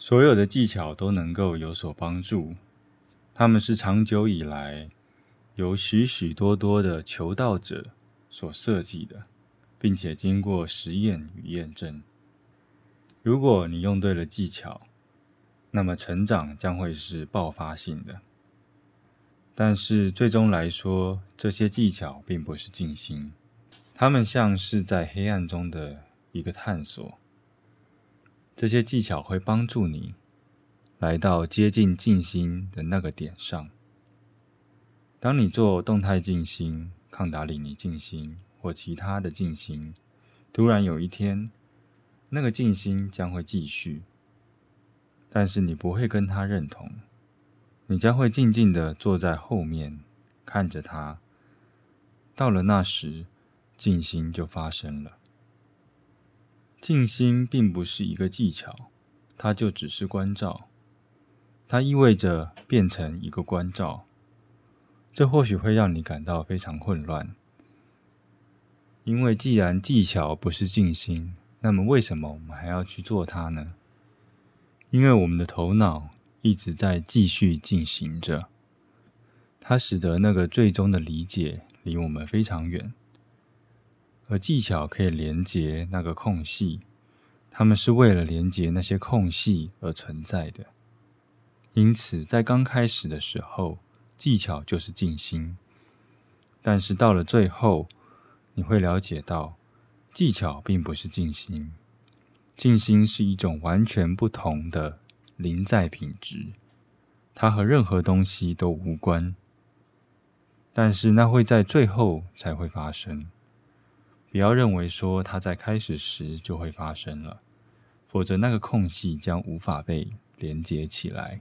所有的技巧都能够有所帮助，他们是长久以来由许许多多的求道者所设计的，并且经过实验与验证。如果你用对了技巧，那么成长将会是爆发性的。但是最终来说，这些技巧并不是静心，它们像是在黑暗中的一个探索。这些技巧会帮助你来到接近静心的那个点上。当你做动态静心、抗达里尼静心或其他的静心，突然有一天，那个静心将会继续，但是你不会跟他认同，你将会静静的坐在后面看着他。到了那时，静心就发生了。静心并不是一个技巧，它就只是关照。它意味着变成一个关照，这或许会让你感到非常混乱。因为既然技巧不是静心，那么为什么我们还要去做它呢？因为我们的头脑一直在继续进行着，它使得那个最终的理解离我们非常远。而技巧可以连接那个空隙，它们是为了连接那些空隙而存在的。因此，在刚开始的时候，技巧就是静心；但是到了最后，你会了解到，技巧并不是静心，静心是一种完全不同的临在品质，它和任何东西都无关。但是，那会在最后才会发生。不要认为说它在开始时就会发生了，否则那个空隙将无法被连接起来。